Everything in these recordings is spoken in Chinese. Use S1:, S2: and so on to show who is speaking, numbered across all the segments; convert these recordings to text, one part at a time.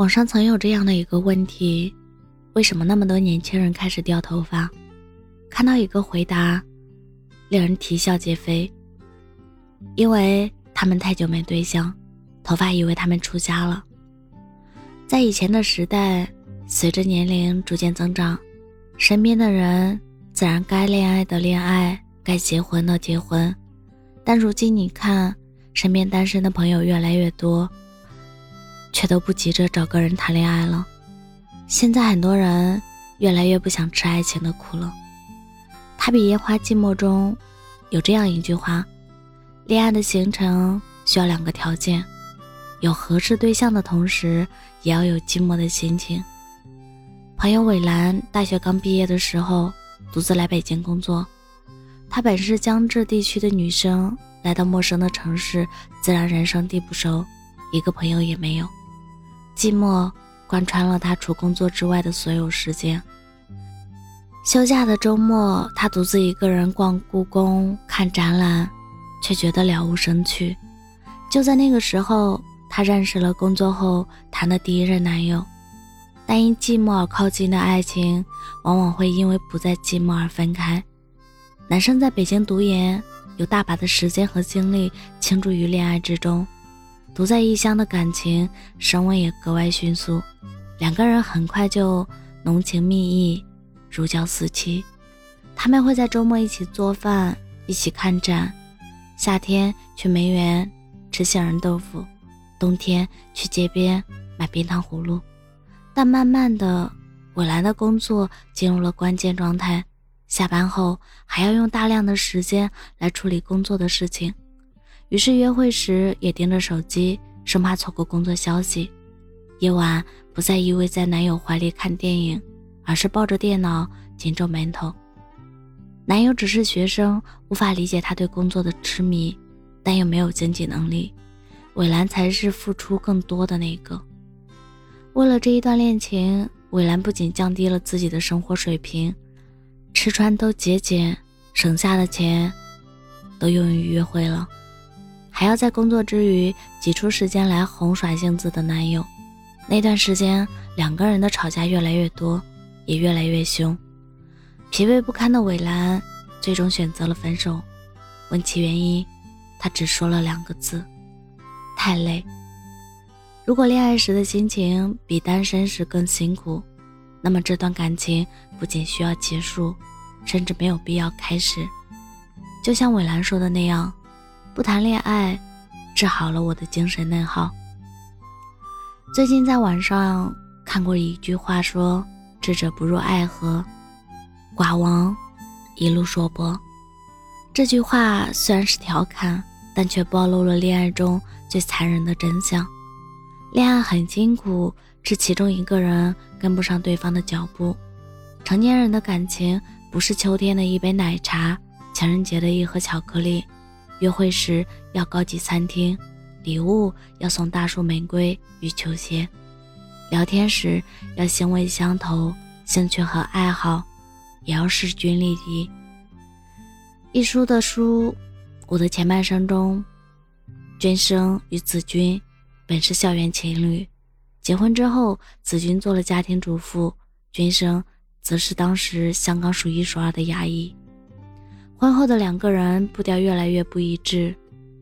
S1: 网上曾有这样的一个问题：为什么那么多年轻人开始掉头发？看到一个回答，令人啼笑皆非。因为他们太久没对象，头发以为他们出家了。在以前的时代，随着年龄逐渐增长，身边的人自然该恋爱的恋爱，该结婚的结婚。但如今你看，身边单身的朋友越来越多。却都不急着找个人谈恋爱了。现在很多人越来越不想吃爱情的苦了。他比烟花寂寞中有这样一句话：恋爱的形成需要两个条件，有合适对象的同时，也要有寂寞的心情。朋友伟兰大学刚毕业的时候，独自来北京工作。她本是江浙地区的女生，来到陌生的城市，自然人生地不熟，一个朋友也没有。寂寞贯穿了他除工作之外的所有时间。休假的周末，他独自一个人逛故宫、看展览，却觉得了无生趣。就在那个时候，他认识了工作后谈的第一任男友。但因寂寞而靠近的爱情，往往会因为不再寂寞而分开。男生在北京读研，有大把的时间和精力倾注于恋爱之中。独在异乡的感情升温也格外迅速，两个人很快就浓情蜜意，如胶似漆。他们会在周末一起做饭，一起看展，夏天去梅园吃杏仁豆腐，冬天去街边买冰糖葫芦。但慢慢的，伟兰的工作进入了关键状态，下班后还要用大量的时间来处理工作的事情。于是约会时也盯着手机，生怕错过工作消息。夜晚不再依偎在男友怀里看电影，而是抱着电脑紧皱眉头。男友只是学生，无法理解他对工作的痴迷，但又没有经济能力。伟兰才是付出更多的那个。为了这一段恋情，伟兰不仅降低了自己的生活水平，吃穿都节俭，省下的钱都用于约会了。还要在工作之余挤出时间来哄耍性子的男友，那段时间两个人的吵架越来越多，也越来越凶。疲惫不堪的伟兰最终选择了分手。问其原因，他只说了两个字：太累。如果恋爱时的心情比单身时更辛苦，那么这段感情不仅需要结束，甚至没有必要开始。就像伟兰说的那样。不谈恋爱，治好了我的精神内耗。最近在网上看过一句话，说：“智者不入爱河，寡王一路硕博。”这句话虽然是调侃，但却暴露了恋爱中最残忍的真相。恋爱很辛苦，是其中一个人跟不上对方的脚步。成年人的感情不是秋天的一杯奶茶，情人节的一盒巧克力。约会时要高级餐厅，礼物要送大束玫瑰与球鞋，聊天时要行为相投，兴趣和爱好也要势均力敌。一书的书，我的前半生中，君生与子君本是校园情侣，结婚之后，子君做了家庭主妇，君生则是当时香港数一数二的牙医。婚后的两个人步调越来越不一致，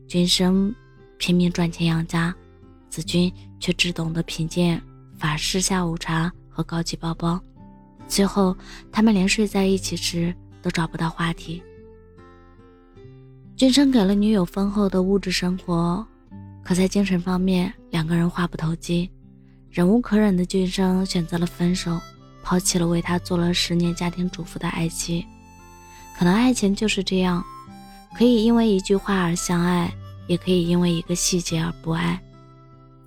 S1: 君生拼命赚钱养家，子君却只懂得品鉴法式下午茶和高级包包。最后，他们连睡在一起时都找不到话题。君生给了女友丰厚的物质生活，可在精神方面，两个人话不投机。忍无可忍的君生选择了分手，抛弃了为他做了十年家庭主妇的爱妻。可能爱情就是这样，可以因为一句话而相爱，也可以因为一个细节而不爱。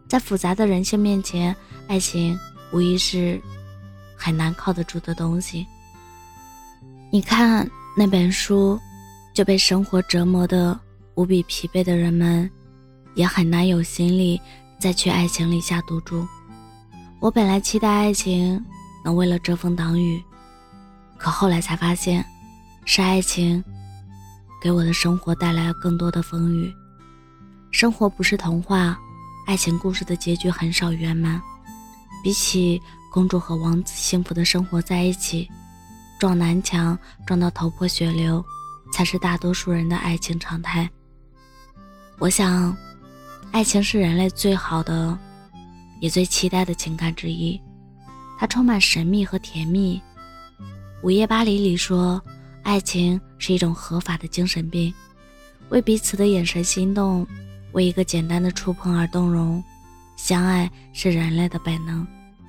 S1: 在复杂的人性面前，爱情无疑是很难靠得住的东西。你看那本书，就被生活折磨的无比疲惫的人们，也很难有心力再去爱情里下赌注。我本来期待爱情能为了遮风挡雨，可后来才发现。是爱情，给我的生活带来了更多的风雨。生活不是童话，爱情故事的结局很少圆满。比起公主和王子幸福的生活在一起，撞南墙撞到头破血流，才是大多数人的爱情常态。我想，爱情是人类最好的，也最期待的情感之一。它充满神秘和甜蜜。《午夜巴黎》里说，爱情是一种合法的精神病，为彼此的眼神心动，为一个简单的触碰而动容。相爱是人类的本能，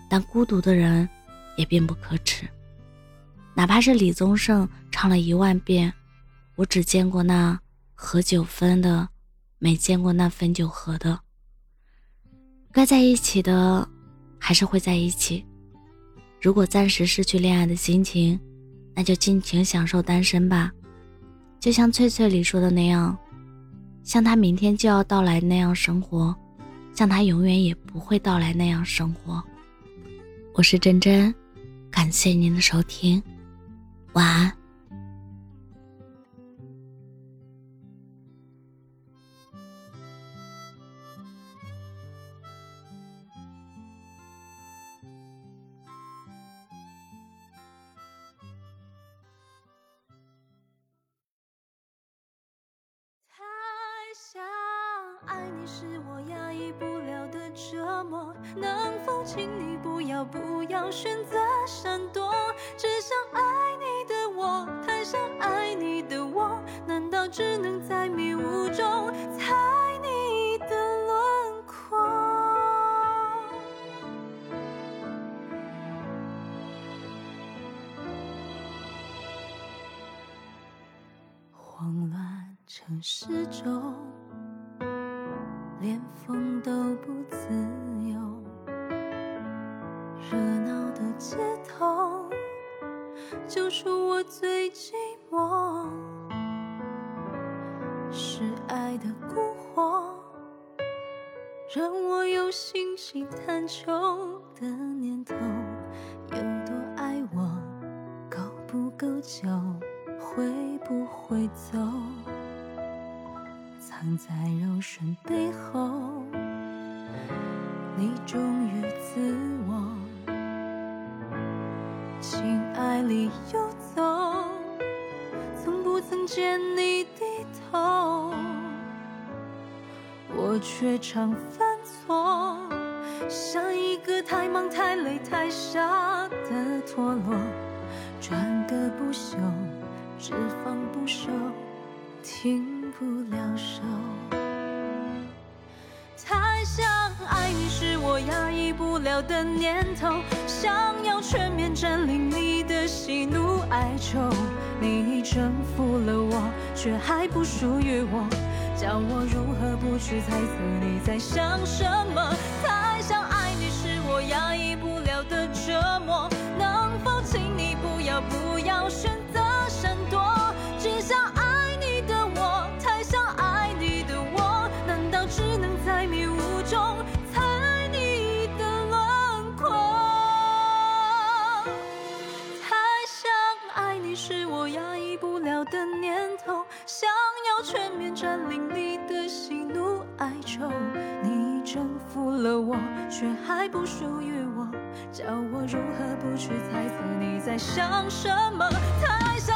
S1: 但孤独的人也并不可耻。哪怕是李宗盛唱了一万遍“我只见过那合九分的，没见过那分九合的”，该在一起的还是会在一起。如果暂时失去恋爱的心情，那就尽情享受单身吧。就像翠翠里说的那样，像他明天就要到来那样生活。像他永远也不会到来那样生活。我是真真，感谢您的收听，晚安。
S2: 爱你是我压抑不了的折磨，能否请你不要不要选择闪躲？只想爱你的我，太想爱你的我，难道只能在迷雾中猜你的轮廓？慌乱城市中。都不自由，热闹的街头就属我最寂寞。是爱的蛊惑，让我有信心探求的念头。有多爱我，够不够久，会不会走？藏在柔顺背后，你忠于自我，情爱里游走，从不曾见你低头，我却常犯错，像一个太忙太累太傻的陀螺，转个不休，只放不收，停。不了手，想爱你是我压抑不了的念头，想要全面占领你的喜怒哀愁。你已征服了我，却还不属于我，叫我如何不去猜测你在想什么？的念头，想要全面占领你的喜怒哀愁。你征服了我，却还不属于我，叫我如何不去猜测你在想什么？太想，